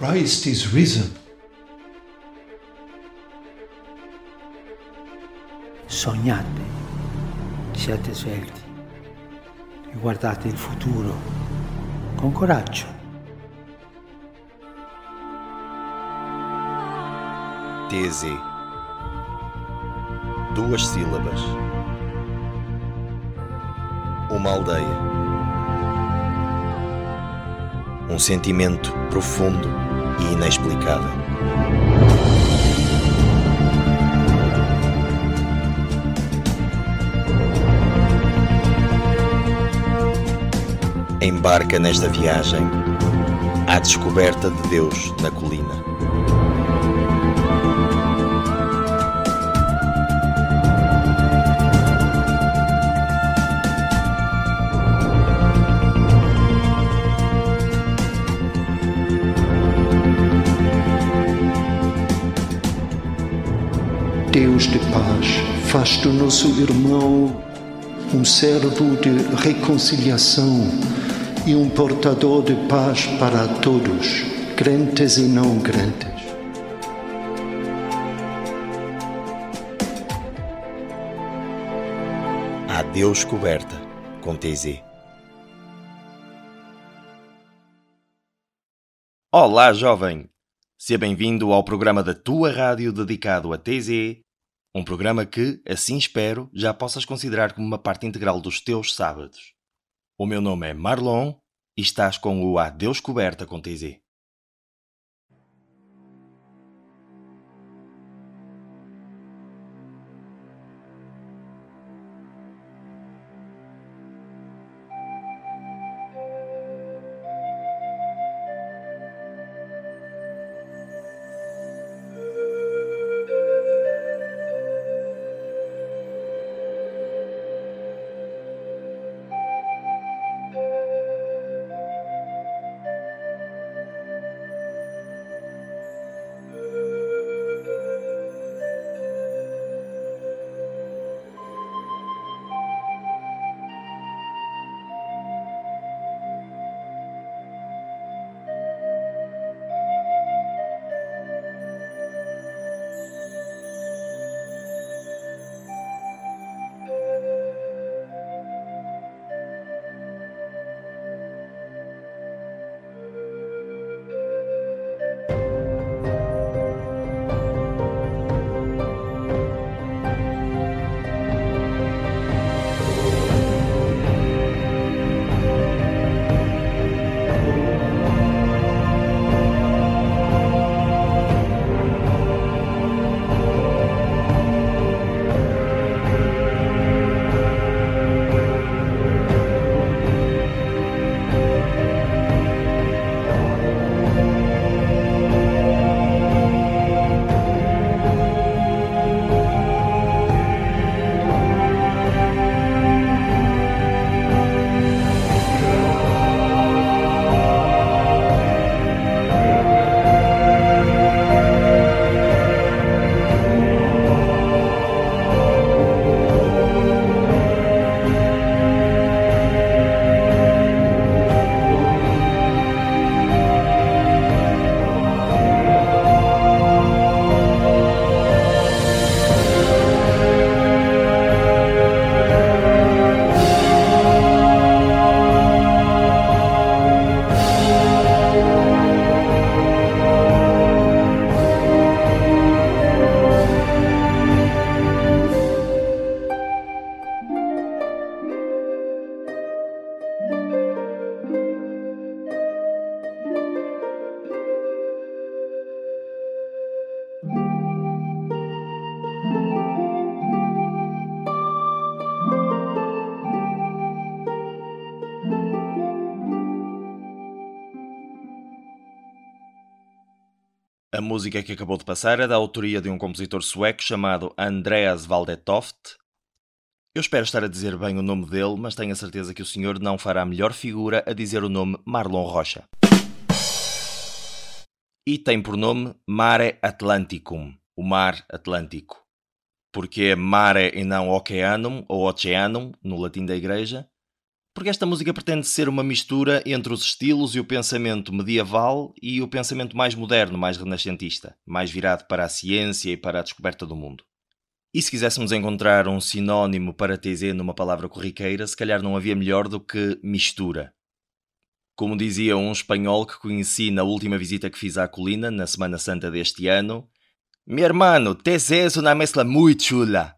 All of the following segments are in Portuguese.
Christ is risen. Sognate, siate svelti e guardate il futuro con coraggio. TZ. Duas sílabas. Uma aldeia. Um sentimento profundo e inexplicável. Embarca nesta viagem à descoberta de Deus na colina. Deus de paz, faz do nosso irmão um servo de reconciliação e um portador de paz para todos, crentes e não crentes. A Deus coberta com TZ. Olá, jovem! Seja bem-vindo ao programa da tua rádio dedicado a TZ, um programa que, assim espero, já possas considerar como uma parte integral dos teus sábados. O meu nome é Marlon e estás com o A Deus Coberta com TZ. Música que acabou de passar é da autoria de um compositor sueco chamado Andreas Valdetoft. Eu espero estar a dizer bem o nome dele, mas tenho a certeza que o senhor não fará melhor figura a dizer o nome Marlon Rocha. E tem por nome Mare Atlanticum, o Mar Atlântico. Porque é mare e não oceanum ou oceanum, no latim da igreja. Porque esta música pretende ser uma mistura entre os estilos e o pensamento medieval e o pensamento mais moderno, mais renascentista, mais virado para a ciência e para a descoberta do mundo. E se quiséssemos encontrar um sinónimo para TZ numa palavra corriqueira, se calhar não havia melhor do que mistura. Como dizia um espanhol que conheci na última visita que fiz à colina, na Semana Santa deste ano, Mi hermano, TZ é uma mescla muito chula.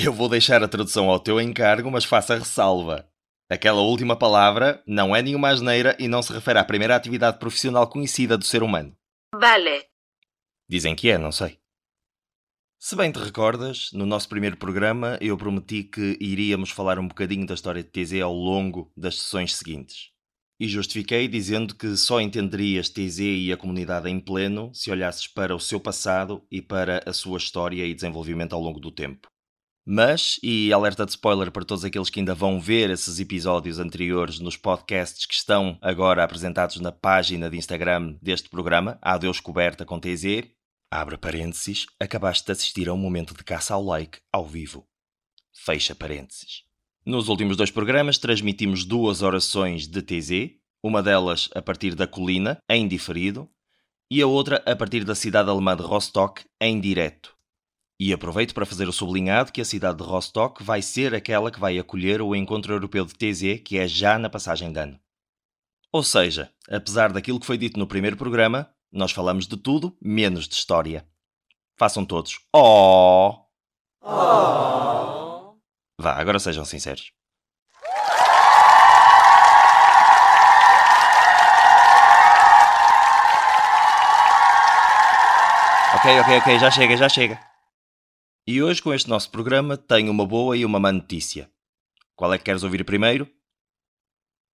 Eu vou deixar a tradução ao teu encargo, mas faça ressalva. Aquela última palavra não é nenhuma asneira e não se refere à primeira atividade profissional conhecida do ser humano. Vale. Dizem que é, não sei. Se bem te recordas, no nosso primeiro programa eu prometi que iríamos falar um bocadinho da história de TZ ao longo das sessões seguintes. E justifiquei dizendo que só entenderias TZ e a comunidade em pleno se olhasses para o seu passado e para a sua história e desenvolvimento ao longo do tempo. Mas, e alerta de spoiler para todos aqueles que ainda vão ver esses episódios anteriores nos podcasts que estão agora apresentados na página de Instagram deste programa, A Deus Coberta com TZ, abre parênteses, acabaste de assistir a um momento de caça ao like ao vivo. Fecha parênteses. Nos últimos dois programas transmitimos duas orações de TZ, uma delas a partir da colina, em diferido, e a outra a partir da cidade alemã de Rostock, em direto. E aproveito para fazer o sublinhado que a cidade de Rostock vai ser aquela que vai acolher o Encontro Europeu de TZ, que é já na passagem de ano. Ou seja, apesar daquilo que foi dito no primeiro programa, nós falamos de tudo menos de história. Façam todos. Oh! Oh. Vá, agora sejam sinceros. Ok, ok, ok, já chega, já chega. E hoje, com este nosso programa, tenho uma boa e uma má notícia. Qual é que queres ouvir primeiro?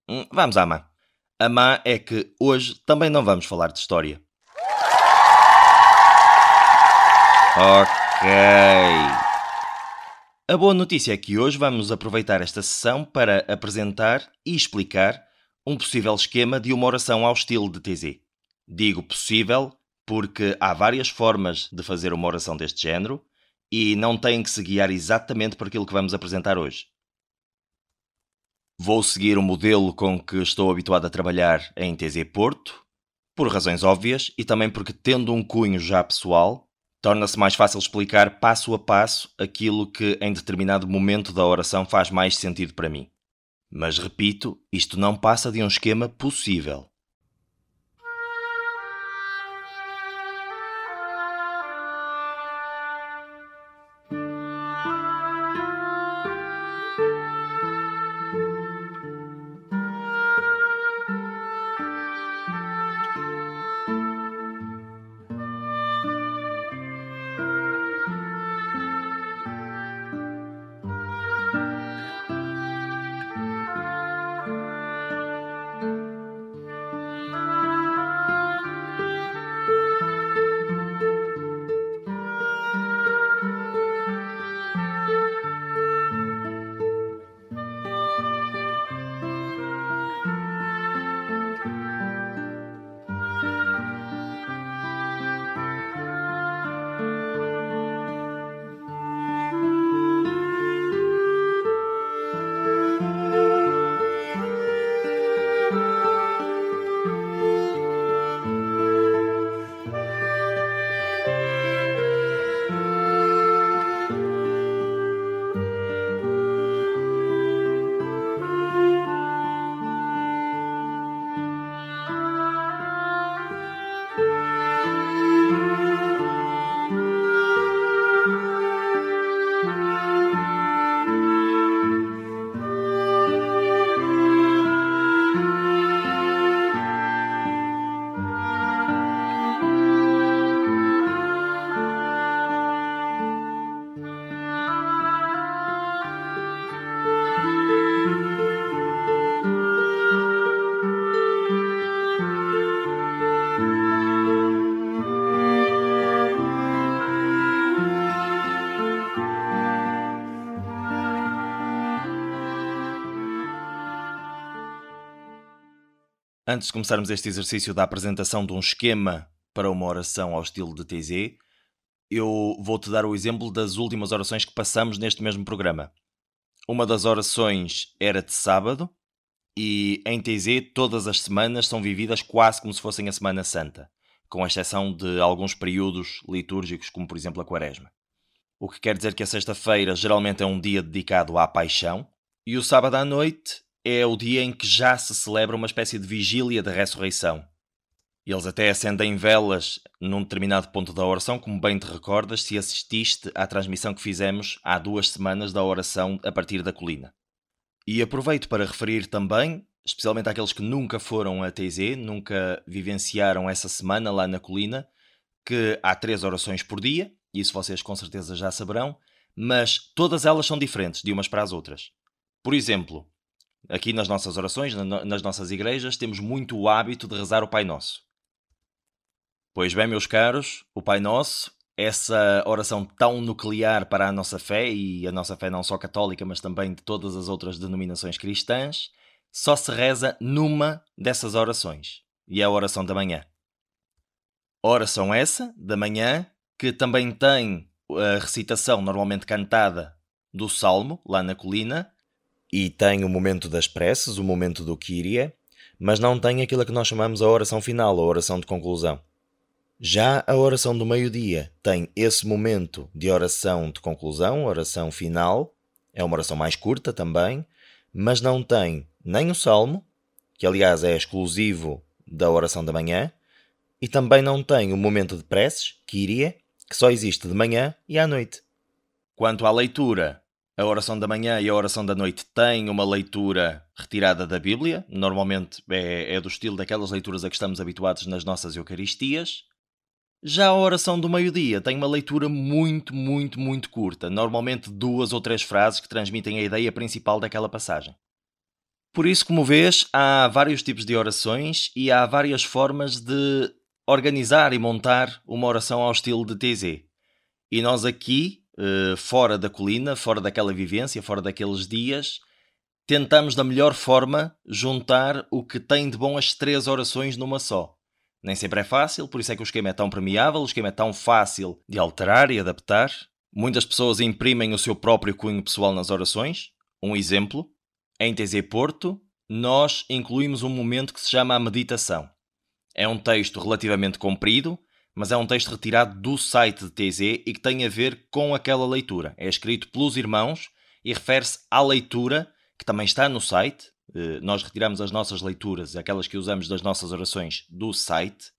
Hum, vamos à má. A má é que hoje também não vamos falar de história. Ok. A boa notícia é que hoje vamos aproveitar esta sessão para apresentar e explicar um possível esquema de uma oração ao estilo de TZ. Digo possível porque há várias formas de fazer uma oração deste género e não têm que se guiar exatamente por aquilo que vamos apresentar hoje. Vou seguir o modelo com que estou habituado a trabalhar em TZ Porto, por razões óbvias e também porque, tendo um cunho já pessoal, torna-se mais fácil explicar passo a passo aquilo que em determinado momento da oração faz mais sentido para mim. Mas repito, isto não passa de um esquema possível. Antes de começarmos este exercício da apresentação de um esquema para uma oração ao estilo de TZ, eu vou-te dar o exemplo das últimas orações que passamos neste mesmo programa. uma das orações era de sábado e em TZ todas as semanas são vividas quase como se fossem a Semana Santa, com exceção de alguns períodos litúrgicos, como por exemplo a Quaresma. O que quer dizer que a sexta-feira geralmente é um dia dedicado à paixão e o sábado à noite é o dia em que já se celebra uma espécie de vigília da ressurreição. Eles até acendem velas num determinado ponto da oração, como bem te recordas se assististe à transmissão que fizemos há duas semanas da oração a partir da colina. E aproveito para referir também, especialmente àqueles que nunca foram a TZ, nunca vivenciaram essa semana lá na colina, que há três orações por dia, isso vocês com certeza já saberão, mas todas elas são diferentes de umas para as outras. Por exemplo, aqui nas nossas orações, nas nossas igrejas, temos muito o hábito de rezar o Pai Nosso. Pois bem, meus caros, o Pai Nosso, essa oração tão nuclear para a nossa fé, e a nossa fé não só católica, mas também de todas as outras denominações cristãs, só se reza numa dessas orações, e é a oração da manhã. Oração essa, da manhã, que também tem a recitação normalmente cantada do Salmo, lá na colina, e tem o momento das preces, o momento do Kyrie, mas não tem aquilo que nós chamamos a oração final, a oração de conclusão. Já a oração do meio-dia tem esse momento de oração de conclusão, oração final, é uma oração mais curta também, mas não tem nem o salmo, que aliás é exclusivo da oração da manhã, e também não tem o momento de preces, Kyrie, que só existe de manhã e à noite. Quanto à leitura, a oração da manhã e a oração da noite têm uma leitura retirada da Bíblia, normalmente é, é do estilo daquelas leituras a que estamos habituados nas nossas Eucaristias. Já a oração do meio-dia tem uma leitura muito, muito, muito curta, normalmente duas ou três frases que transmitem a ideia principal daquela passagem. Por isso, como vês, há vários tipos de orações e há várias formas de organizar e montar uma oração ao estilo de TZ. E nós aqui, eh, fora da colina, fora daquela vivência, fora daqueles dias, tentamos da melhor forma juntar o que tem de bom as três orações numa só. Nem sempre é fácil, por isso é que o esquema é tão permeável, o esquema é tão fácil de alterar e adaptar. Muitas pessoas imprimem o seu próprio cunho pessoal nas orações. Um exemplo, em TZ Porto, nós incluímos um momento que se chama a meditação. É um texto relativamente comprido, mas é um texto retirado do site de TZ e que tem a ver com aquela leitura. É escrito pelos irmãos e refere-se à leitura que também está no site. Eh, nós retiramos as nossas leituras, aquelas que usamos das nossas orações, do site.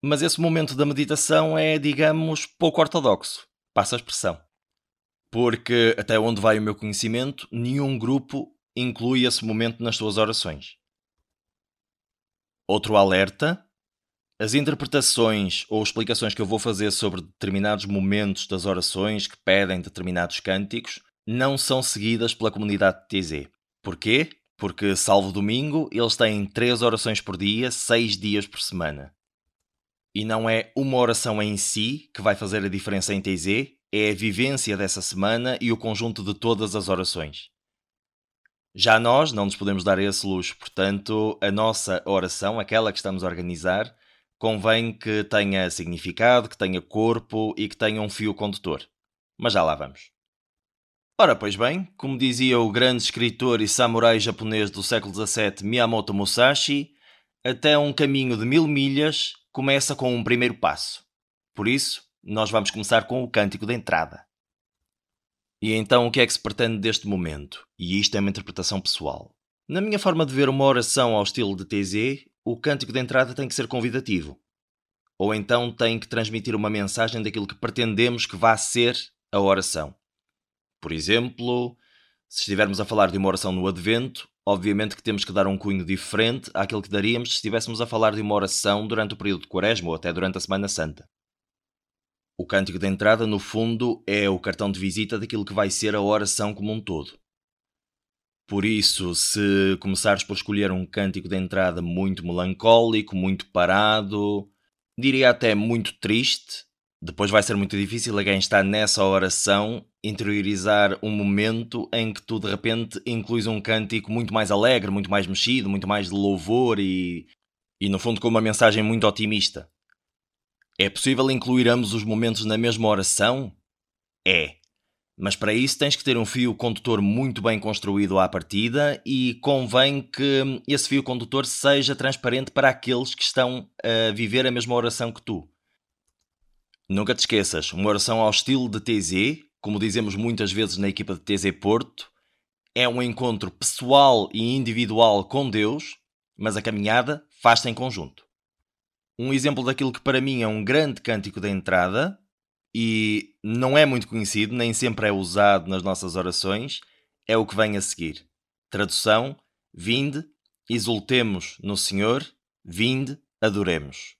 Mas esse momento da meditação é, digamos, pouco ortodoxo. Passa a expressão. Porque, até onde vai o meu conhecimento, nenhum grupo inclui esse momento nas suas orações. Outro alerta: as interpretações ou explicações que eu vou fazer sobre determinados momentos das orações que pedem determinados cânticos não são seguidas pela comunidade de TZ. Porquê? Porque, salvo domingo, eles têm três orações por dia, seis dias por semana. E não é uma oração em si que vai fazer a diferença em TZ, é a vivência dessa semana e o conjunto de todas as orações. Já nós não nos podemos dar esse luxo, portanto, a nossa oração, aquela que estamos a organizar, convém que tenha significado, que tenha corpo e que tenha um fio condutor. Mas já lá vamos. Ora, pois bem, como dizia o grande escritor e samurai japonês do século XVII Miyamoto Musashi, até um caminho de mil milhas começa com um primeiro passo. Por isso, nós vamos começar com o cântico de entrada. E então o que é que se pretende deste momento? E isto é uma interpretação pessoal. Na minha forma de ver uma oração ao estilo de TZ, o cântico de entrada tem que ser convidativo. Ou então tem que transmitir uma mensagem daquilo que pretendemos que vá ser a oração. Por exemplo, se estivermos a falar de uma oração no Advento, obviamente que temos que dar um cunho diferente àquele que daríamos se estivéssemos a falar de uma oração durante o período de Quaresma ou até durante a Semana Santa. O cântico de entrada, no fundo, é o cartão de visita daquilo que vai ser a oração como um todo. Por isso, se começares por escolher um cântico de entrada muito melancólico, muito parado, diria até muito triste, depois vai ser muito difícil a quem está nessa oração interiorizar um momento em que tu de repente incluis um cântico muito mais alegre, muito mais mexido, muito mais de louvor e, e no fundo com uma mensagem muito otimista. É possível incluir ambos os momentos na mesma oração? É. Mas para isso tens que ter um fio condutor muito bem construído à partida e convém que esse fio condutor seja transparente para aqueles que estão a viver a mesma oração que tu. Nunca te esqueças, uma oração ao estilo de TZ, como dizemos muitas vezes na equipa de TZ Porto, é um encontro pessoal e individual com Deus, mas a caminhada faz-se em conjunto. Um exemplo daquilo que para mim é um grande cântico da entrada e não é muito conhecido, nem sempre é usado nas nossas orações, é o que vem a seguir. Tradução: Vinde, exultemos no Senhor, vinde, adoremos.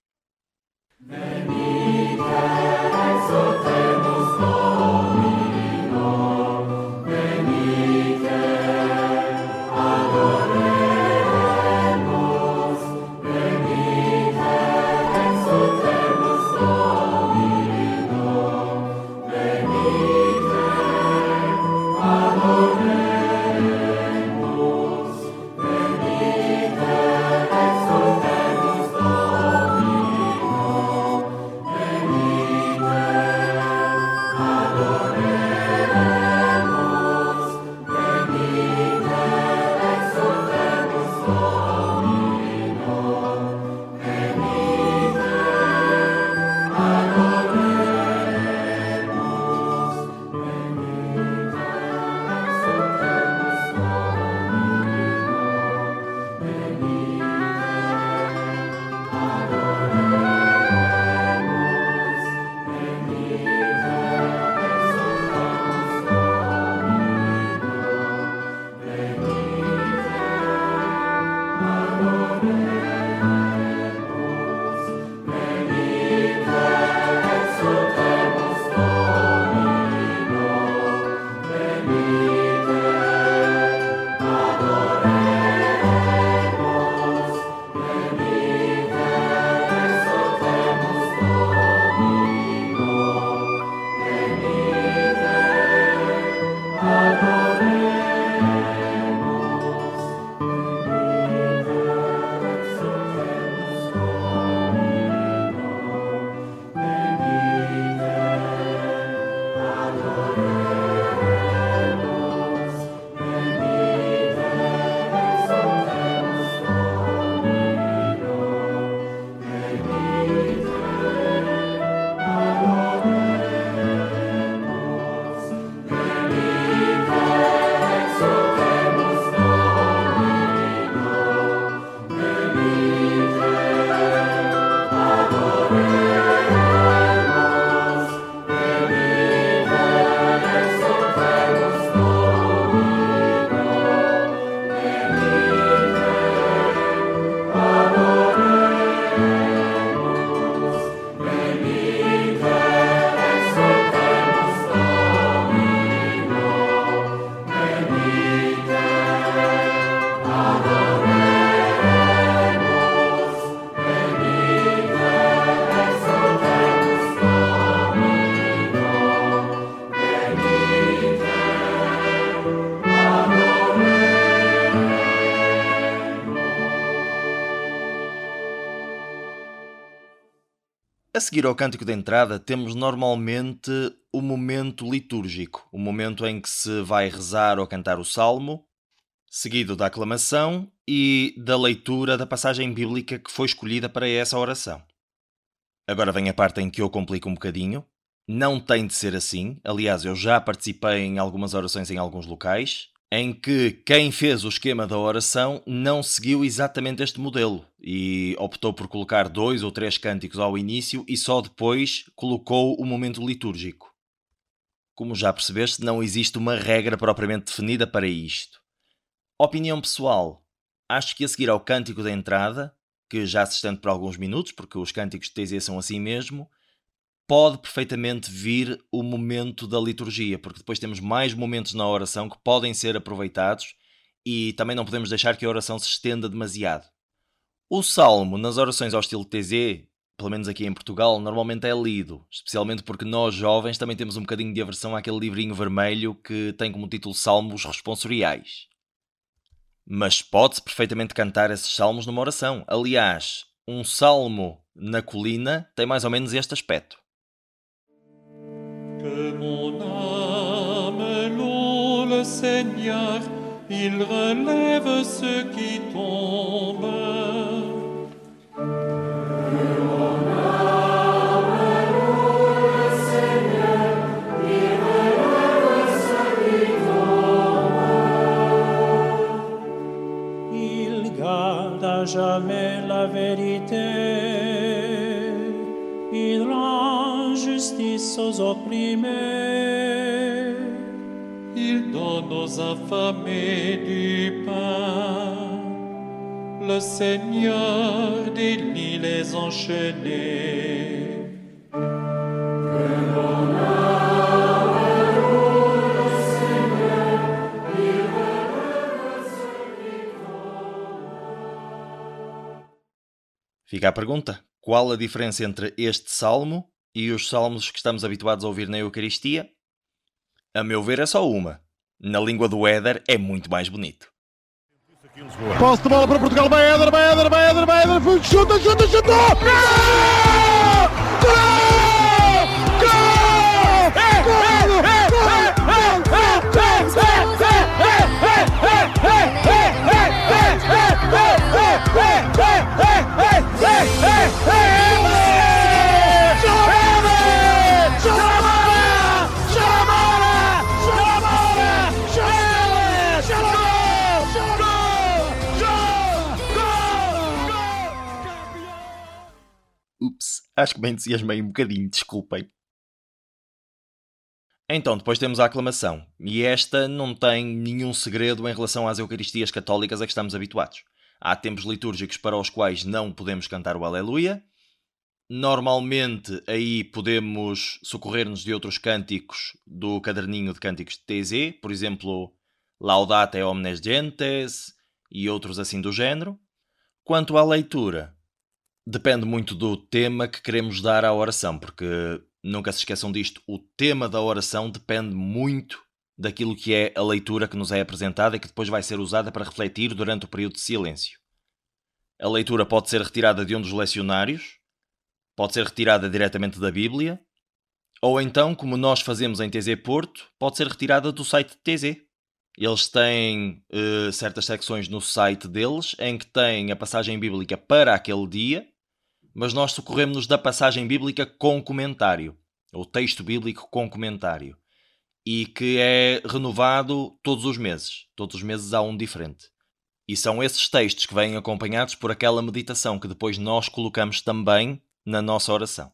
Seguir ao cântico de entrada, temos normalmente o momento litúrgico, o momento em que se vai rezar ou cantar o salmo, seguido da aclamação e da leitura da passagem bíblica que foi escolhida para essa oração. Agora vem a parte em que eu complico um bocadinho. Não tem de ser assim. Aliás, eu já participei em algumas orações em alguns locais em que quem fez o esquema da oração não seguiu exatamente este modelo e optou por colocar dois ou três cânticos ao início e só depois colocou o momento litúrgico. Como já percebeste, não existe uma regra propriamente definida para isto. Opinião pessoal: acho que a seguir ao cântico da entrada, que já se estende por alguns minutos, porque os cânticos de TZ são assim mesmo, pode perfeitamente vir o momento da liturgia, porque depois temos mais momentos na oração que podem ser aproveitados e também não podemos deixar que a oração se estenda demasiado. O salmo nas orações ao estilo TZ, pelo menos aqui em Portugal, normalmente é lido, especialmente porque nós jovens também temos um bocadinho de aversão àquele livrinho vermelho que tem como título Salmos Responsoriais. Mas pode-se perfeitamente cantar esses salmos numa oração. Aliás, um salmo na colina tem mais ou menos este aspecto. Que mon âme le Seigneur, il relève ceux qui tombent. Jamais la vérité. Justice aux opprimés. Il donne aux affamés du pain. Le Seigneur délie les enchaînés. Fica a pergunta: qual a diferença entre este salmo e os salmos que estamos habituados a ouvir na Eucaristia? A meu ver, é só uma. Na língua do Éder é muito mais bonito. Posse de bola para Portugal, vai Éder, vai Éder, vai Éder, vai Éder, chuta, chuta, chuta! Gol! Acho que me entusiasmei um bocadinho, desculpem. Então, depois temos a aclamação, e esta não tem nenhum segredo em relação às Eucaristias católicas a que estamos habituados. Há tempos litúrgicos para os quais não podemos cantar o Aleluia. Normalmente aí podemos socorrer-nos de outros cânticos do caderninho de cânticos de TZ, por exemplo, Laudate omnes gentes e outros assim do género. Quanto à leitura, depende muito do tema que queremos dar à oração, porque nunca se esqueçam disto, o tema da oração depende muito daquilo que é a leitura que nos é apresentada e que depois vai ser usada para refletir durante o período de silêncio. A leitura pode ser retirada de um dos lecionários, pode ser retirada diretamente da Bíblia, ou então, como nós fazemos em TZ Porto, pode ser retirada do site de TZ. Eles têm uh, certas secções no site deles em que têm a passagem bíblica para aquele dia, mas nós socorremos-nos da passagem bíblica com comentário, ou texto bíblico com comentário, e que é renovado todos os meses. Todos os meses há um diferente. E são esses textos que vêm acompanhados por aquela meditação que depois nós colocamos também na nossa oração.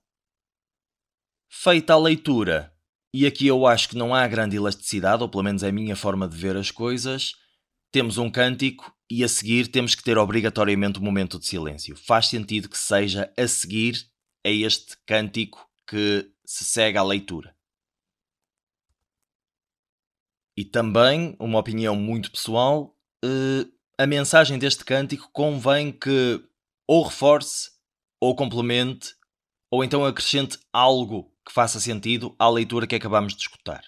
Feita a leitura, e aqui eu acho que não há grande elasticidade, ou pelo menos é a minha forma de ver as coisas, temos um cântico e a seguir temos que ter obrigatoriamente um momento de silêncio. Faz sentido que seja a seguir a este cântico que se segue à leitura. E também, uma opinião muito pessoal, a mensagem deste cântico convém que ou reforce, ou complemente, ou então acrescente algo que faça sentido à leitura que acabamos de escutar.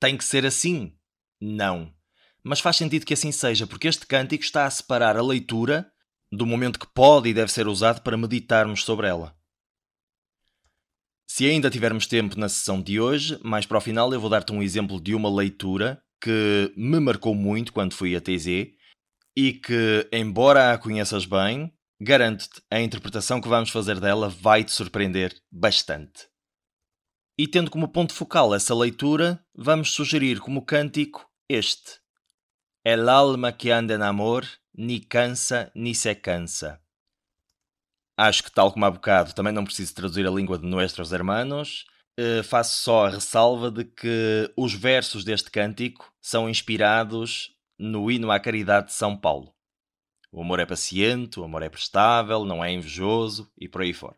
Tem que ser assim? Não. Mas faz sentido que assim seja, porque este cântico está a separar a leitura do momento que pode e deve ser usado para meditarmos sobre ela. Se ainda tivermos tempo na sessão de hoje, mais para o final eu vou dar-te um exemplo de uma leitura que me marcou muito quando fui a TZ e que, embora a conheças bem, garanto-te, a interpretação que vamos fazer dela vai te surpreender bastante. E tendo como ponto focal essa leitura, vamos sugerir como cântico este: El alma que anda en amor, ni cansa ni se cansa. Acho que, tal como há bocado, também não preciso traduzir a língua de Nuestros Hermanos. Uh, faço só a ressalva de que os versos deste cântico são inspirados no hino à caridade de São Paulo. O amor é paciente, o amor é prestável, não é invejoso e por aí fora.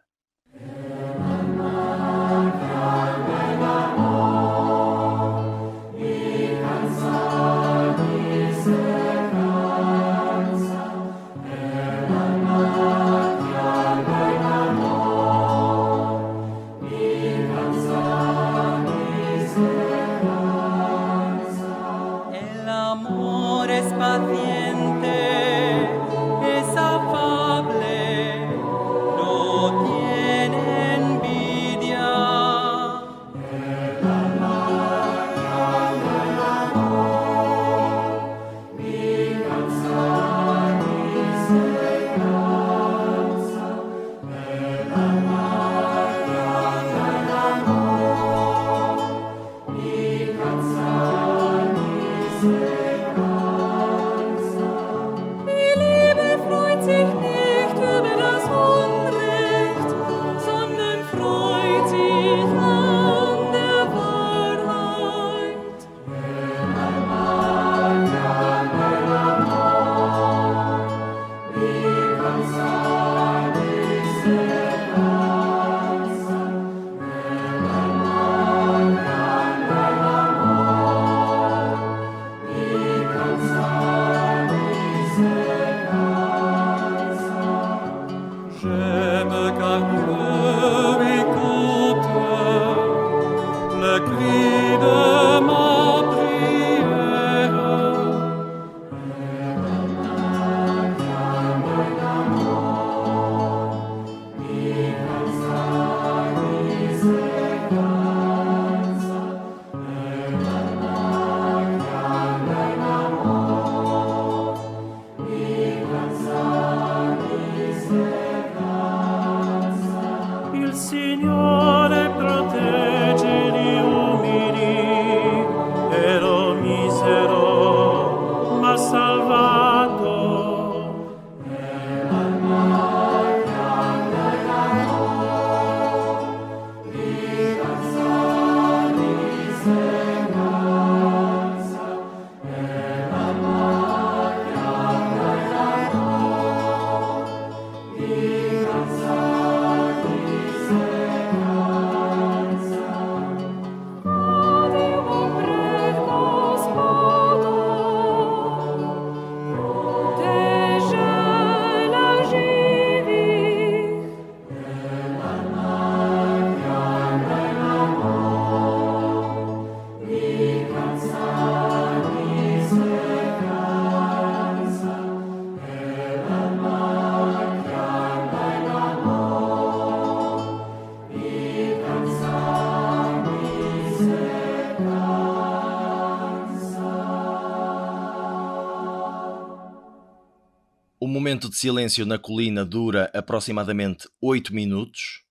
Momento de silêncio na colina dura aproximadamente 8 minutos.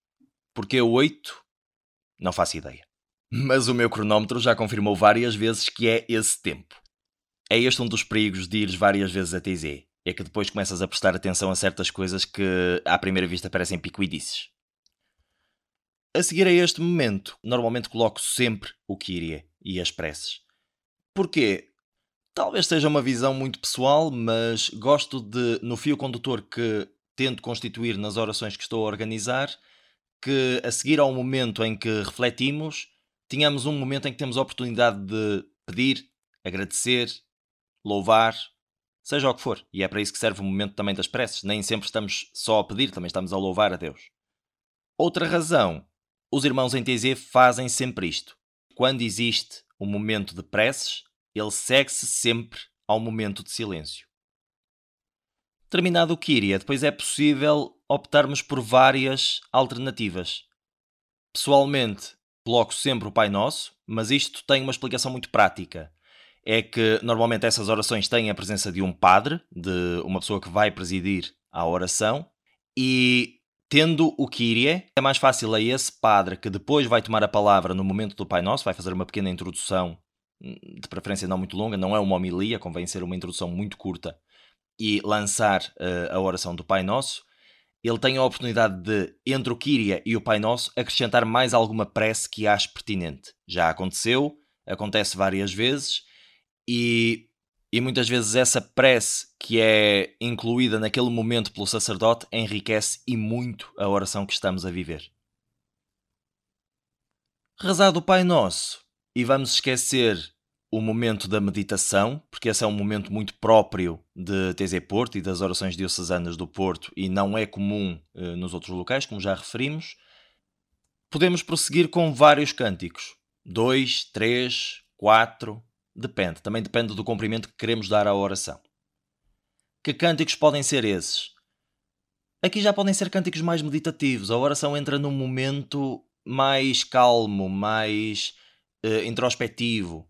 Porquê 8? Não faço ideia. Mas o meu cronómetro já confirmou várias vezes que é esse tempo. É este um dos perigos de ires várias vezes a TZ. É que depois começas a prestar atenção a certas coisas que à primeira vista parecem picuidices. A seguir a este momento, normalmente coloco sempre o Kyrie e as preces. Porquê? Talvez seja uma visão muito pessoal, mas gosto de, no fio condutor que tento constituir nas orações que estou a organizar, que a seguir ao momento em que refletimos, tenhamos um momento em que temos a oportunidade de pedir, agradecer, louvar, seja o que for. E é para isso que serve o momento também das preces. Nem sempre estamos só a pedir, também estamos a louvar a Deus. Outra razão, os irmãos em TZ fazem sempre isto. Quando existe um momento de preces, ele segue-se sempre ao momento de silêncio. Terminado o Kyria, depois é possível optarmos por várias alternativas. Pessoalmente, coloco sempre o Pai Nosso, mas isto tem uma explicação muito prática. É que normalmente essas orações têm a presença de um padre, de uma pessoa que vai presidir a oração, e tendo o Kyrie, é mais fácil a esse padre que depois vai tomar a palavra no momento do Pai Nosso, vai fazer uma pequena introdução de preferência não muito longa, não é uma homilia, convém ser uma introdução muito curta e lançar uh, a oração do Pai Nosso, ele tem a oportunidade de, entre o Kyria e o Pai Nosso, acrescentar mais alguma prece que ache pertinente. Já aconteceu, acontece várias vezes, e, e muitas vezes essa prece que é incluída naquele momento pelo sacerdote enriquece e muito a oração que estamos a viver. Rezado o Pai Nosso, e vamos esquecer o momento da meditação, porque esse é um momento muito próprio de TZ Porto e das orações diocesanas do Porto e não é comum eh, nos outros locais, como já referimos. Podemos prosseguir com vários cânticos. Dois, três, quatro, depende. Também depende do comprimento que queremos dar à oração. Que cânticos podem ser esses? Aqui já podem ser cânticos mais meditativos. A oração entra num momento mais calmo, mais uh, introspectivo,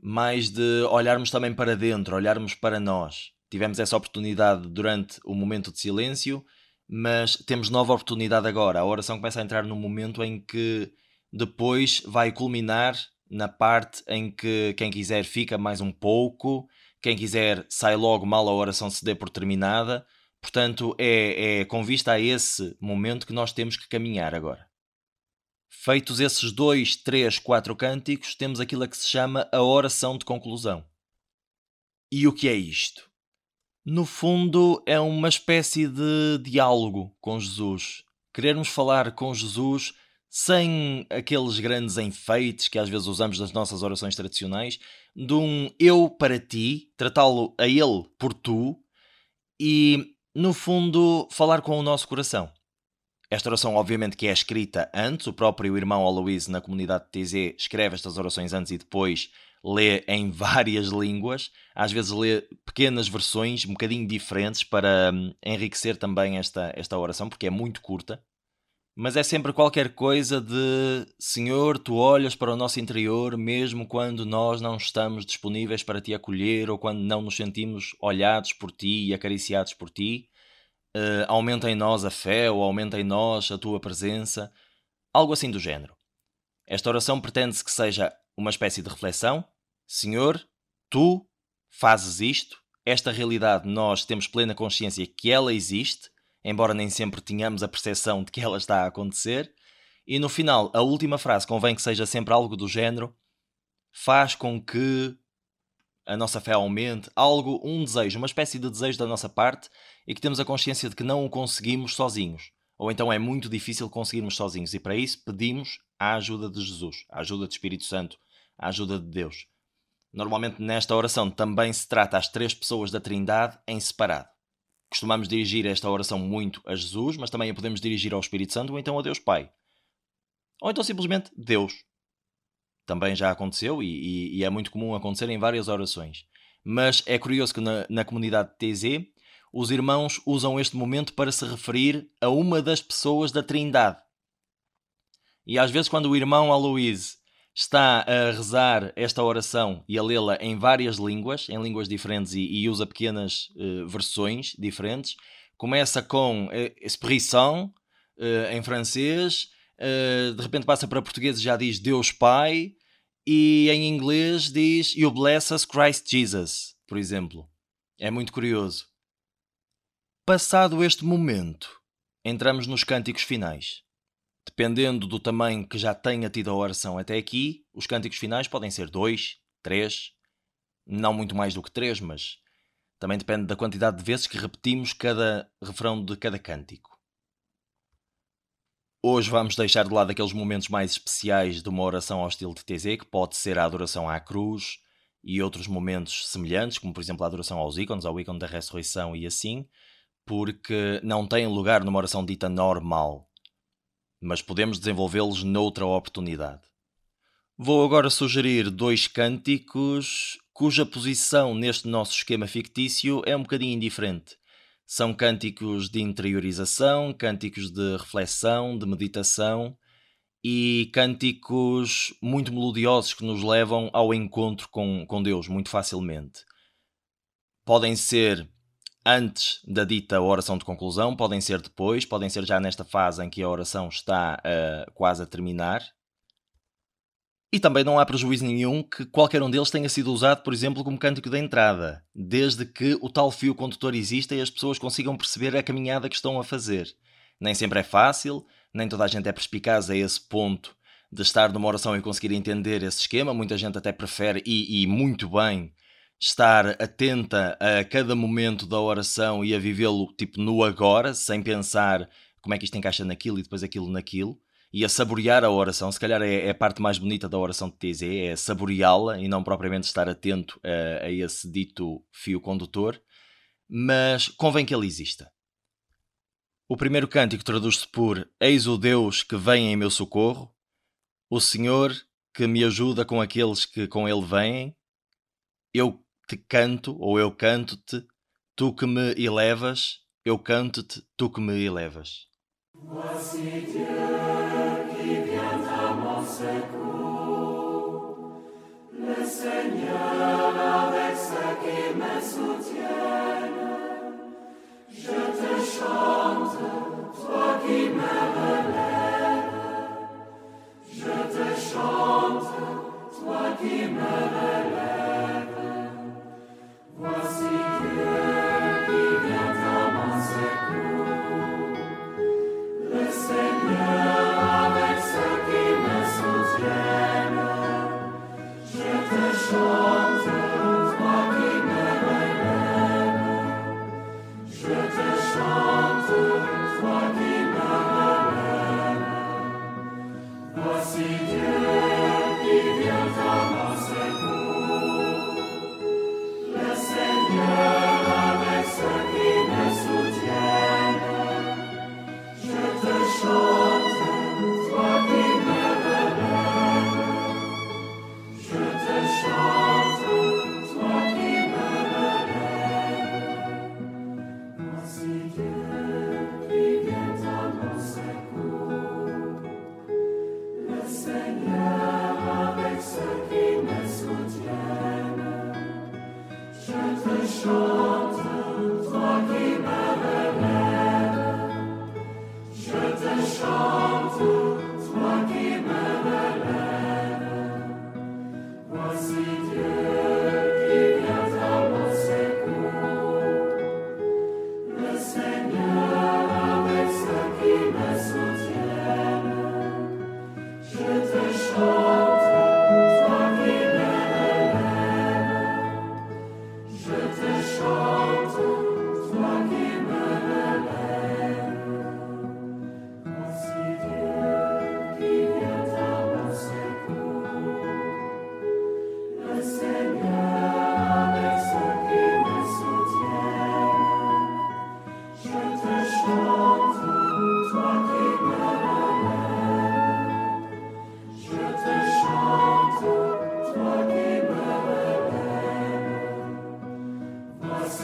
mais de olharmos também para dentro, olharmos para nós. Tivemos essa oportunidade durante o momento de silêncio, mas temos nova oportunidade agora. A oração começa a entrar num momento em que depois vai culminar na parte em que quem quiser fica mais um pouco, quem quiser sai logo mal a oração se dê por terminada. Portanto, é, é com vista a esse momento que nós temos que caminhar agora. Feitos esses dois, três, quatro cânticos, temos aquilo a que se chama a oração de conclusão. E o que é isto? No fundo, é uma espécie de diálogo com Jesus. Querermos falar com Jesus sem aqueles grandes enfeites que às vezes usamos nas nossas orações tradicionais, de um eu para ti, tratá-lo a ele por tu e, no fundo, falar com o nosso coração. Esta oração, obviamente, que é escrita antes, o próprio irmão Aloís na comunidade de TZ escreve estas orações antes e depois lê em várias línguas, às vezes lê pequenas versões um bocadinho diferentes para hum, enriquecer também esta, esta oração, porque é muito curta. Mas é sempre qualquer coisa de Senhor, tu olhas para o nosso interior mesmo quando nós não estamos disponíveis para te acolher ou quando não nos sentimos olhados por ti e acariciados por ti uh, aumenta em nós a fé ou aumenta em nós a tua presença, algo assim do género. Esta oração pretende-se que seja uma espécie de reflexão. Senhor, tu fazes isto, esta realidade nós temos plena consciência que ela existe, embora nem sempre tenhamos a percepção de que ela está a acontecer. E no final, a última frase convém que seja sempre algo do género: faz com que a nossa fé aumente, algo, um desejo, uma espécie de desejo da nossa parte e que temos a consciência de que não o conseguimos sozinhos. Ou então é muito difícil conseguirmos sozinhos e para isso pedimos a ajuda de Jesus, a ajuda do Espírito Santo, a ajuda de Deus. Normalmente nesta oração também se trata as três pessoas da Trindade em separado. Costumamos dirigir esta oração muito a Jesus, mas também a podemos dirigir ao Espírito Santo ou então a Deus Pai. Ou então simplesmente Deus, também já aconteceu e, e, e, é muito comum acontecer em várias orações. Mas é curioso que na, na comunidade TZ os irmãos usam este momento para se referir a uma das pessoas da Trindade. E às vezes, quando o irmão Aloíse está a rezar esta oração e a lê-la em várias línguas, em línguas diferentes, e, e usa pequenas uh, versões diferentes. Começa com uh, Esprit uh, em francês, uh, de repente passa para português e já diz Deus Pai, e em inglês diz You bless us Christ Jesus, por exemplo. É muito curioso. Passado este momento, entramos nos cânticos finais. Dependendo do tamanho que já tenha tido a oração até aqui, os cânticos finais podem ser dois, três, não muito mais do que três, mas também depende da quantidade de vezes que repetimos cada refrão de cada cântico. Hoje vamos deixar de lado aqueles momentos mais especiais de uma oração ao estilo de TZ, que pode ser a adoração à cruz e outros momentos semelhantes, como por exemplo a adoração aos ícones, ao ícone da ressurreição e assim, porque não têm lugar numa oração dita normal mas podemos desenvolvê-los noutra oportunidade. Vou agora sugerir dois cânticos cuja posição neste nosso esquema fictício é um bocadinho indiferente. São cânticos de interiorização, cânticos de reflexão, de meditação e cânticos muito melodiosos que nos levam ao encontro com, com Deus muito facilmente. Podem ser antes da dita oração de conclusão, podem ser depois, podem ser já nesta fase em que a oração está uh, quase a terminar. E também não há prejuízo nenhum que qualquer um deles tenha sido usado, por exemplo, como cântico de entrada, desde que o tal fio condutor exista e as pessoas consigam perceber a caminhada que estão a fazer. Nem sempre é fácil, nem toda a gente é perspicaz a esse ponto de estar numa oração e conseguir entender esse esquema. Muita gente até prefere, e, e muito bem, estar atenta a cada momento da oração e a vivê-lo tipo no agora, sem pensar como é que isto encaixa naquilo e depois aquilo naquilo, e a saborear a oração. Se calhar é, é a parte mais bonita da oração de TZ, é saboreá-la e não propriamente estar atento a, a esse dito fio condutor, mas convém que ele exista. O primeiro cântico traduz-se por Eis o Deus que vem em meu socorro, o Senhor que me ajuda com aqueles que com ele vêm. Eu te canto, ou eu canto-te, tu que me elevas, eu canto-te, tu que me elevas. Le avec me. Je te chante, toi qui me relèves. Je te chante, toi qui me relèves. Voici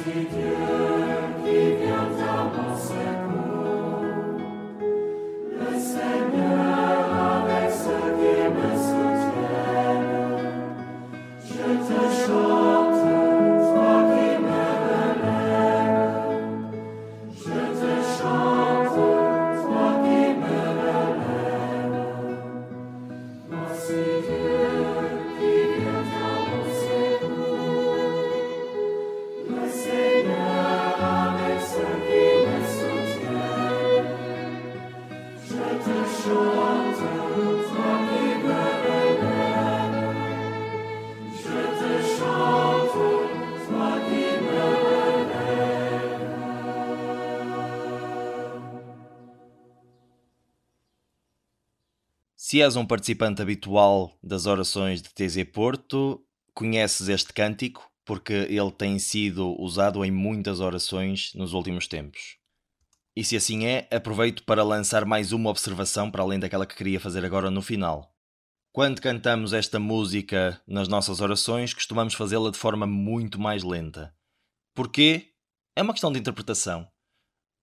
see you. Se és um participante habitual das orações de TZ Porto, conheces este cântico porque ele tem sido usado em muitas orações nos últimos tempos. E se assim é, aproveito para lançar mais uma observação para além daquela que queria fazer agora no final. Quando cantamos esta música nas nossas orações, costumamos fazê-la de forma muito mais lenta. Porquê? É uma questão de interpretação.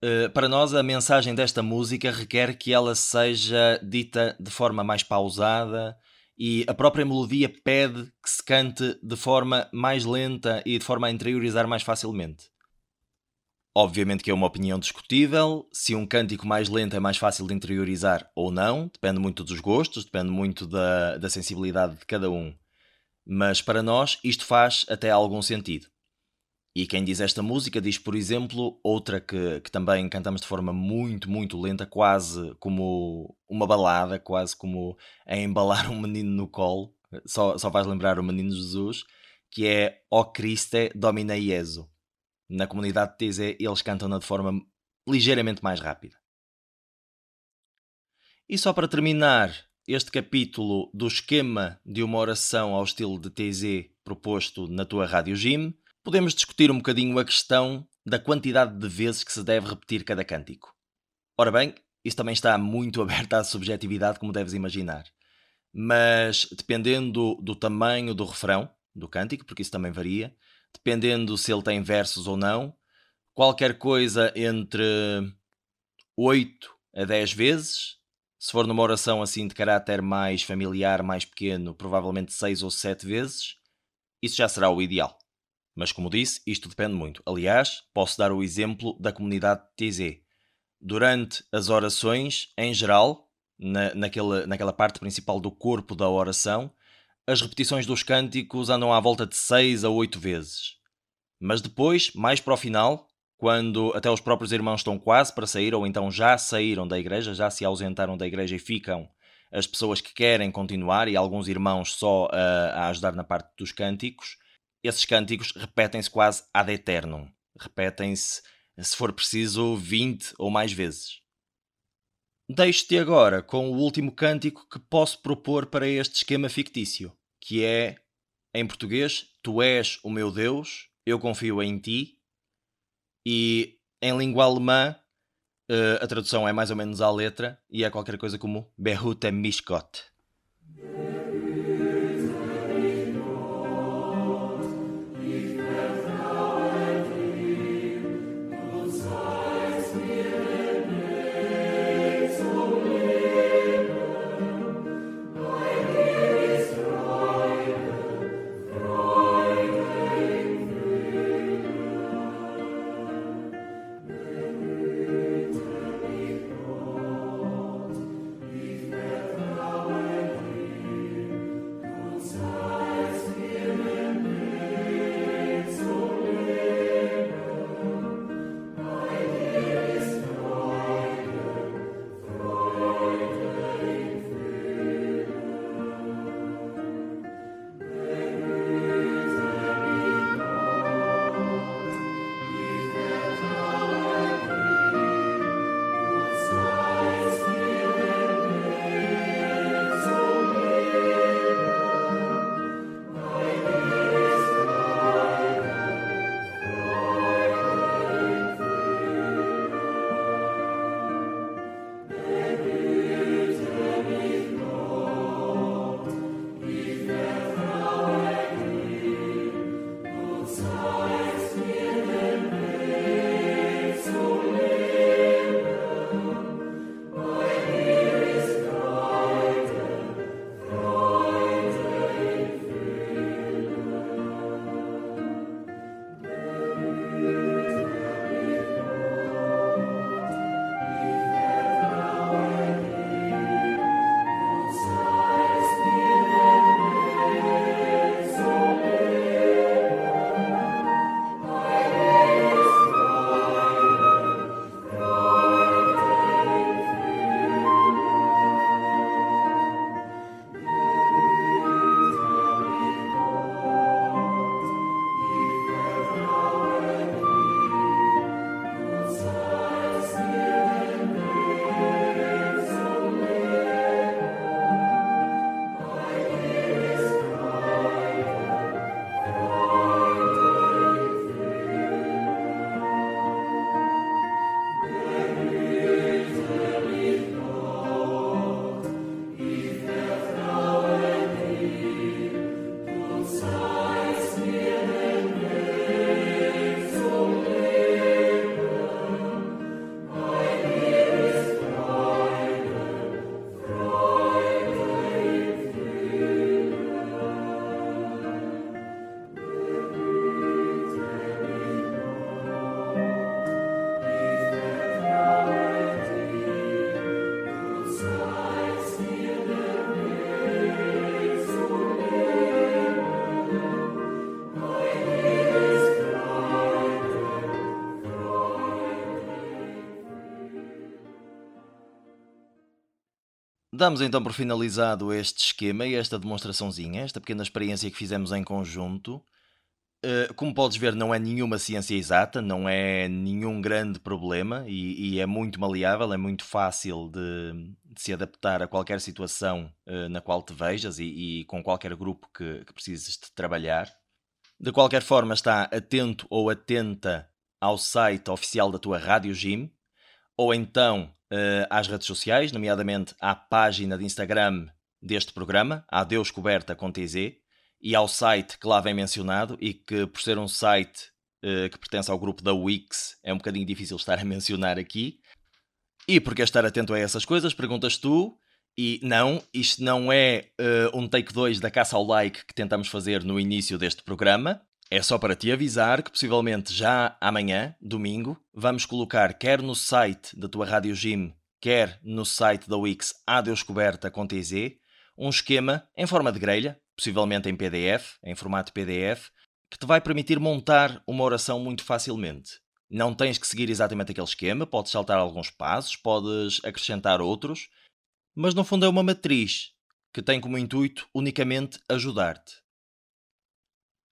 Uh, para nós, a mensagem desta música requer que ela seja dita de forma mais pausada, e a própria melodia pede que se cante de forma mais lenta e de forma a interiorizar mais facilmente. Obviamente que é uma opinião discutível, se um cântico mais lento é mais fácil de interiorizar ou não, depende muito dos gostos, depende muito da, da sensibilidade de cada um. Mas para nós isto faz até algum sentido. E quem diz esta música diz, por exemplo, outra que, que também cantamos de forma muito, muito lenta, quase como uma balada, quase como a embalar um menino no colo, só, só faz lembrar o menino Jesus, que é O Christe Domine Jesu. Na comunidade de TZ eles cantam-na de forma ligeiramente mais rápida. E só para terminar este capítulo do esquema de uma oração ao estilo de TZ proposto na tua Rádio Jim, podemos discutir um bocadinho a questão da quantidade de vezes que se deve repetir cada cântico. Ora bem, isso também está muito aberto à subjetividade, como deves imaginar. Mas dependendo do tamanho do refrão do cântico, porque isso também varia, dependendo se ele tem versos ou não, qualquer coisa entre 8 a 10 vezes. Se for numa oração assim de caráter mais familiar, mais pequeno, provavelmente 6 ou 7 vezes. Isso já será o ideal. Mas, como disse, isto depende muito. Aliás, posso dar o exemplo da comunidade TZ. Durante as orações, em geral, na, naquela, naquela parte principal do corpo da oração, as repetições dos cânticos andam à volta de 6 a 8 vezes. Mas depois, mais para o final, quando até os próprios irmãos estão quase para sair, ou então já saíram da igreja, já se ausentaram da igreja e ficam as pessoas que querem continuar, e alguns irmãos só a, a ajudar na parte dos cânticos, esses cânticos repetem-se quase ad eternum. Repetem-se, se for preciso, 20 ou mais vezes. Deixo-te agora com o último cântico que posso propor para este esquema fictício, que é, em português, Tu és o meu Deus, eu confio em ti, e em língua alemã eh, a tradução é mais ou menos à letra e é qualquer coisa como Behute Mishkot. Damos então por finalizado este esquema e esta demonstraçãozinha, esta pequena experiência que fizemos em conjunto. Eh, como podes ver, não é nenhuma ciência exata, não é nenhum grande problema e, e é muito maleável, é muito fácil de, de se adaptar a qualquer situação uh, na qual te vejas e, e com qualquer grupo que, que, precises de trabalhar. De qualquer forma, está atento ou atenta ao site oficial da tua Rádio Gym ou então uh, às redes sociais, nomeadamente à página de Instagram deste programa, Adeus Coberta com TZ e ao site que lá vem mencionado e que por ser um site uh, que pertence ao grupo da Wix é um bocadinho difícil estar a mencionar aqui. E porque estar atento a essas coisas, perguntas tu, e não, isto não é uh, um take 2 da caça ao like que tentamos fazer no início deste programa. É só para te avisar que possivelmente já amanhã, domingo, vamos colocar quer no site da tua Rádio Gym, quer no site da Wix Adeus Coberta com TZ, um esquema em forma de grelha, possivelmente em PDF, em formato PDF, que te vai permitir montar uma oração muito facilmente. Não tens que seguir exatamente aquele esquema, podes saltar alguns passos, podes acrescentar outros, mas no fundo é uma matriz que tem como intuito unicamente ajudar-te.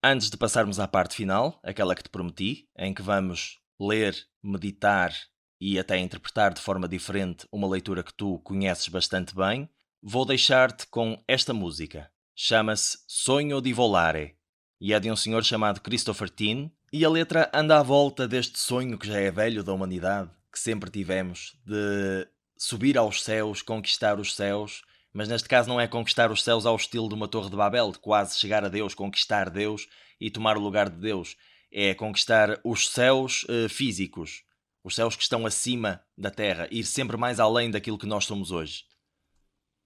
Antes de passarmos à parte final, aquela que te prometi, em que vamos ler, meditar e até interpretar de forma diferente uma leitura que tu conheces bastante bem, vou deixar-te com esta música. Chama-se Sonho di Volare e é de um senhor chamado Christopher Tin. E a letra anda à volta deste sonho que já é velho da humanidade, que sempre tivemos, de subir aos céus, conquistar os céus, mas neste caso não é conquistar os céus ao estilo de uma Torre de Babel, de quase chegar a Deus, conquistar Deus e tomar o lugar de Deus. É conquistar os céus uh, físicos, os céus que estão acima da Terra, ir sempre mais além daquilo que nós somos hoje.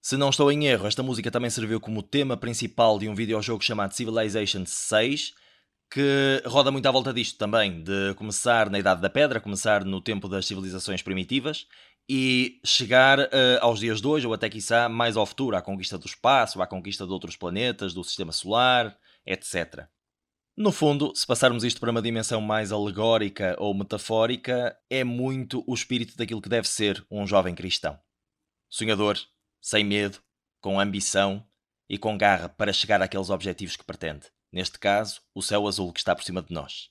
Se não estou em erro, esta música também serviu como tema principal de um videojogo chamado Civilization 6, que roda muito à volta disto também, de começar na Idade da Pedra, começar no tempo das civilizações primitivas e chegar uh, aos dias de hoje, ou até quiçá mais ao futuro, à conquista do espaço, à conquista de outros planetas, do sistema solar, etc. No fundo, se passarmos isto para uma dimensão mais alegórica ou metafórica, é muito o espírito daquilo que deve ser um jovem cristão. Sonhador, sem medo, com ambição e com garra para chegar àqueles objetivos que pretende. Neste caso, o céu azul que está por cima de nós.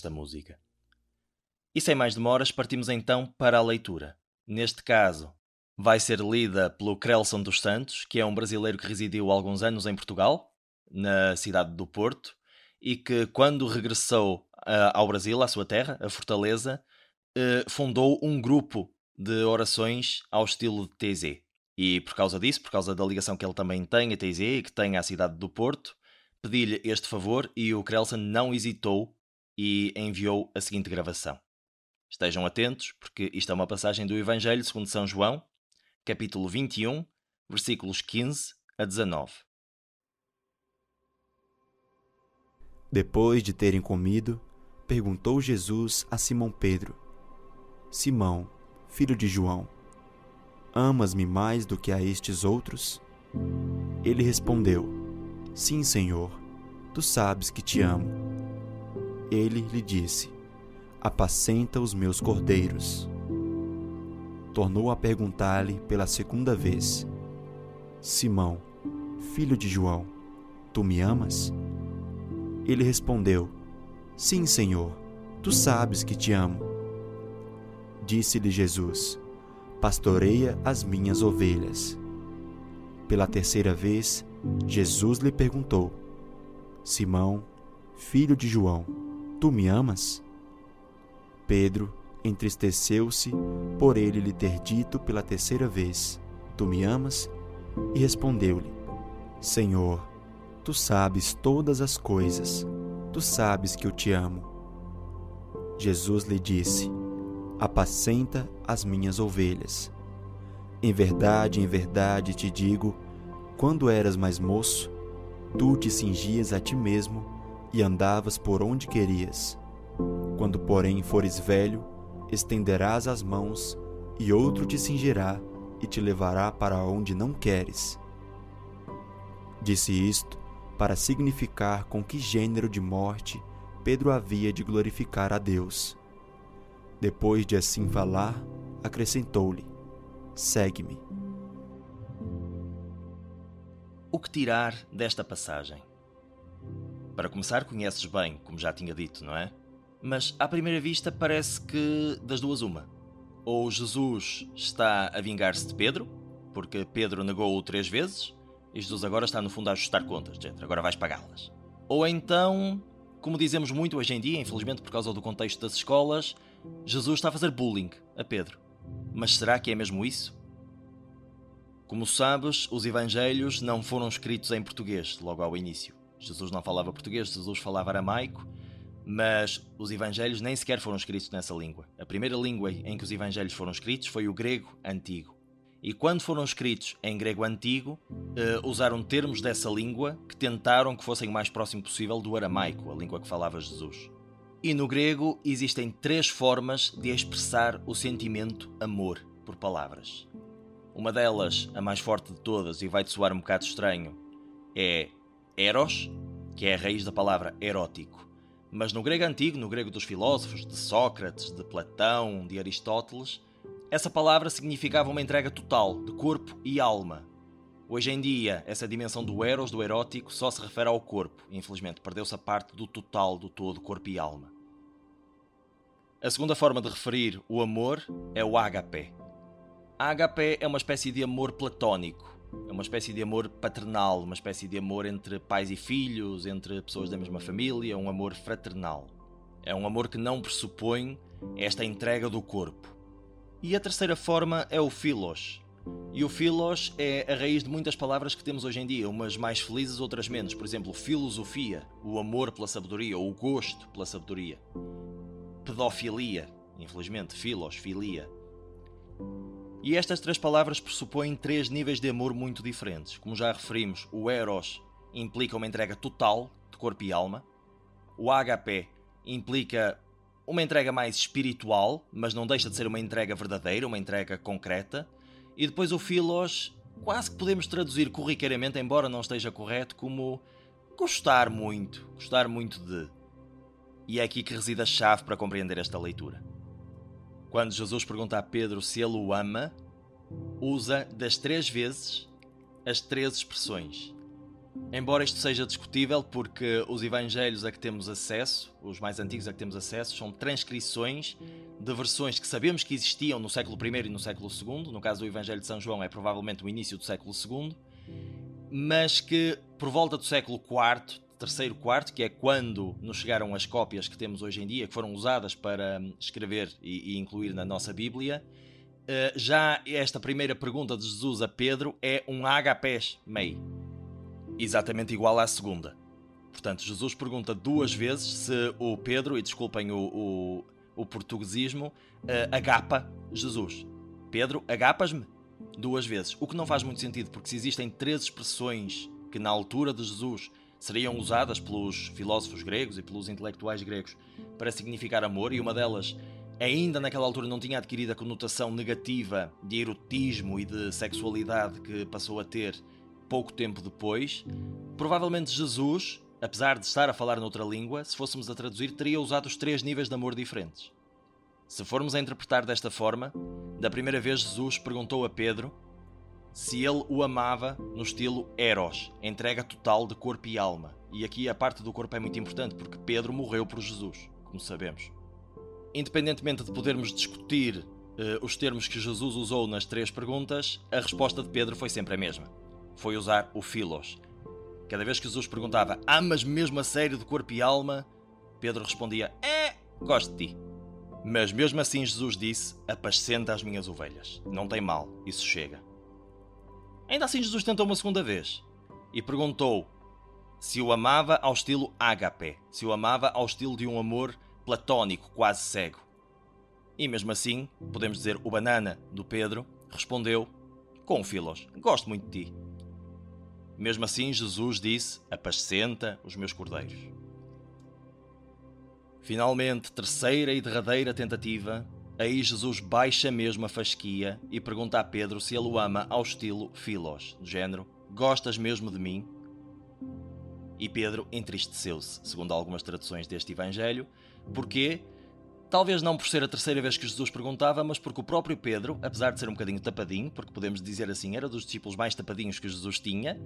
Esta música. E sem mais demoras, partimos então para a leitura. Neste caso, vai ser lida pelo Crelson dos Santos, que é um brasileiro que residiu alguns anos em Portugal, na cidade do Porto, e que, quando regressou uh, ao Brasil, à sua terra, a Fortaleza, uh, fundou um grupo de orações ao estilo de TZ. E por causa disso, por causa da ligação que ele também tem a TZ e que tem à cidade do Porto, pedi-lhe este favor e o Crelson não hesitou e enviou a seguinte gravação. Estejam atentos, porque isto é uma passagem do Evangelho segundo São João, capítulo 21, versículos 15 a 19. Depois de terem comido, perguntou Jesus a Simão Pedro: Simão, filho de João, amas-me mais do que a estes outros? Ele respondeu: Sim, Senhor, tu sabes que te amo. Ele lhe disse: apacenta os meus cordeiros. Tornou a perguntar-lhe pela segunda vez: Simão, filho de João, tu me amas? Ele respondeu: Sim, Senhor, tu sabes que te amo. Disse-lhe Jesus: Pastoreia as minhas ovelhas. Pela terceira vez, Jesus lhe perguntou: Simão, filho de João, tu me amas? Pedro entristeceu-se por ele lhe ter dito pela terceira vez: Tu me amas? E respondeu-lhe: Senhor, tu sabes todas as coisas, tu sabes que eu te amo. Jesus lhe disse: Apacenta as minhas ovelhas. Em verdade, em verdade te digo: quando eras mais moço, tu te cingias a ti mesmo e andavas por onde querias quando, porém, fores velho, estenderás as mãos, e outro te cingirá e te levará para onde não queres. Disse isto para significar com que gênero de morte Pedro havia de glorificar a Deus. Depois de assim falar, acrescentou-lhe: Segue-me. O que tirar desta passagem? Para começar, conheces bem, como já tinha dito, não é? Mas à primeira vista parece que das duas uma. Ou Jesus está a vingar-se de Pedro, porque Pedro negou-o três vezes, e Jesus agora está no fundo a ajustar contas, gente, agora vais pagá-las. Ou então, como dizemos muito hoje em dia, infelizmente por causa do contexto das escolas, Jesus está a fazer bullying a Pedro. Mas será que é mesmo isso? Como sabes, os evangelhos não foram escritos em português logo ao início. Jesus não falava português, Jesus falava aramaico mas os evangelhos nem sequer foram escritos nessa língua. A primeira língua em que os evangelhos foram escritos foi o grego antigo. E quando foram escritos em grego antigo, uh, usaram termos dessa língua que tentaram que fossem o mais próximo possível do aramaico, a língua que falava Jesus. E no grego existem três formas de expressar o sentimento amor por palavras. Uma delas, a mais forte de todas, e vai-te soar um bocado estranho, é eros, que é a raiz da palavra erótico. Mas no grego antigo, no grego dos filósofos, de Sócrates, de Platão, de Aristóteles, essa palavra significava uma entrega total de corpo e alma. Hoje em dia, essa dimensão do eros, do erótico, só se refere ao corpo. Infelizmente, perdeu-se a parte do total, do todo, corpo e alma. A segunda forma de referir o amor é o ágape. Ágape é uma espécie de amor platónico, é uma espécie de amor paternal, uma espécie de amor entre pais e filhos, entre pessoas da mesma família, um amor fraternal. É um amor que não pressupõe esta entrega do corpo. E a terceira forma é o philos. E o philos é a raiz de muitas palavras que temos hoje em dia, umas mais felizes, outras menos. Por exemplo, filosofia, o amor pela sabedoria, ou o gosto pela sabedoria. Pedofilia, infelizmente, philos, filia. E estas três palavras pressupõem três níveis de amor muito diferentes. Como já referimos, o Eros implica uma entrega total de corpo e alma. O HP implica uma entrega mais espiritual, mas não deixa de ser uma entrega verdadeira, uma entrega concreta. E depois o Philos, quase que podemos traduzir corriqueiramente, embora não esteja correto, como gostar muito, gostar muito de. E é aqui que reside a chave para compreender esta leitura. Quando Jesus pergunta a Pedro se ele o ama, usa das três vezes as três expressões. Embora isto seja discutível, porque os evangelhos a que temos acesso, os mais antigos a que temos acesso, são transcrições de versões que sabemos que existiam no século I e no século II. No caso do Evangelho de São João, é provavelmente o início do século II, mas que por volta do século IV, terceiro quarto, que é quando nos chegaram as cópias que temos hoje em dia, que foram usadas para escrever e, e incluir na nossa Bíblia, eh, já esta primeira pergunta de Jesus a Pedro é um agapés mei, exatamente igual à segunda. Portanto, Jesus pergunta duas vezes se o Pedro, e desculpem o, o, o portuguesismo, uh, agapa Jesus. Pedro, agapas-me? Duas vezes. O que não faz muito sentido, porque se existem três expressões que na altura de Jesus seriam usadas pelos filósofos gregos e pelos intelectuais gregos para significar amor, e uma delas ainda naquela altura não tinha adquirido a conotação negativa de erotismo e de sexualidade que passou a ter pouco tempo depois, provavelmente Jesus, apesar de estar a falar noutra língua, se fôssemos a traduzir, teria usado os três níveis de amor diferentes. Se formos a interpretar desta forma, da primeira vez Jesus perguntou a Pedro se ele o amava no estilo Eros, entrega total de corpo e alma. E aqui a parte do corpo é muito importante porque Pedro morreu por Jesus, como sabemos. Independentemente de podermos discutir uh, os termos que Jesus usou nas três perguntas, a resposta de Pedro foi sempre a mesma. Foi usar o Philos. Cada vez que Jesus perguntava Amas mesmo a sério de corpo e alma? Pedro respondia É, gosto de ti. Mas mesmo assim Jesus disse Apascenta as minhas ovelhas. Não tem mal, isso chega. Ainda assim, Jesus tentou uma segunda vez e perguntou se o amava ao estilo ágape, se o amava ao estilo de um amor platónico, quase cego. E mesmo assim, podemos dizer o banana do Pedro respondeu com filos: Gosto muito de ti. Mesmo assim, Jesus disse: Apascenta os meus cordeiros. Finalmente, terceira e derradeira tentativa, Aí Jesus baixa mesmo a fasquia e pergunta a Pedro se ele o ama ao estilo Filos, do género: Gostas mesmo de mim? E Pedro entristeceu-se, segundo algumas traduções deste Evangelho. Porquê? Talvez não por ser a terceira vez que Jesus perguntava, mas porque o próprio Pedro, apesar de ser um bocadinho tapadinho, porque podemos dizer assim, era dos discípulos mais tapadinhos que Jesus tinha,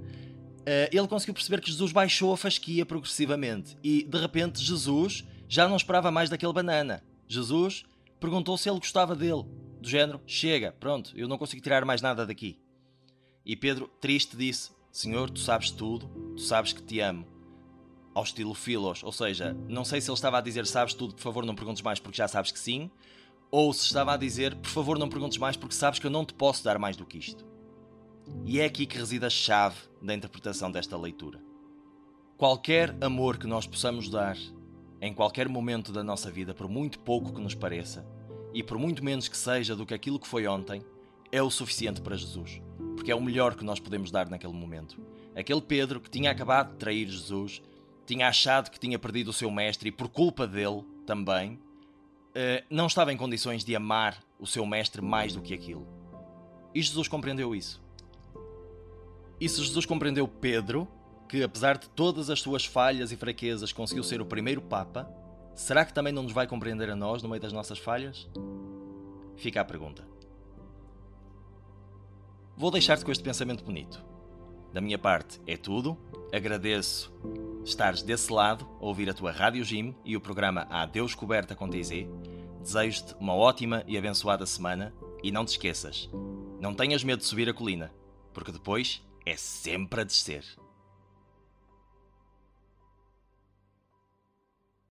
eh, ele conseguiu perceber que Jesus baixou a fasquia progressivamente. E, de repente, Jesus já não esperava mais daquele banana. Jesus perguntou se ele gostava dele. Do género, chega, pronto, eu não consigo tirar mais nada daqui. E Pedro, triste, disse: Senhor, tu sabes tudo, tu sabes que te amo. Ao estilo Filos, ou seja, não sei se ele estava a dizer sabes tudo, por favor não perguntes mais porque já sabes que sim, ou se estava a dizer por favor não perguntes mais porque sabes que eu não te posso dar mais do que isto. E é aqui que reside a chave da interpretação desta leitura. Qualquer amor que nós possamos dar em qualquer momento da nossa vida, por muito pouco que nos pareça, e por muito menos que seja do que aquilo que foi ontem, é o suficiente para Jesus, porque é o melhor que nós podemos dar naquele momento. Aquele Pedro que tinha acabado de trair Jesus, tinha achado que tinha perdido o seu mestre e por culpa dele também, eh, não estava em condições de amar o seu mestre mais do que aquilo. E Jesus compreendeu isso. E se Jesus compreendeu Pedro, que, apesar de todas as suas falhas e fraquezas, conseguiu ser o primeiro Papa, será que também não nos vai compreender a nós no meio das nossas falhas? Fica a pergunta. Vou deixar-te com este pensamento bonito. Da minha parte é tudo. Agradeço estares desse lado a ouvir a tua Rádio Jim e o programa A Deus Coberta com TZ. Desejo-te uma ótima e abençoada semana e não te esqueças, não tenhas medo de subir a colina, porque depois é sempre a descer.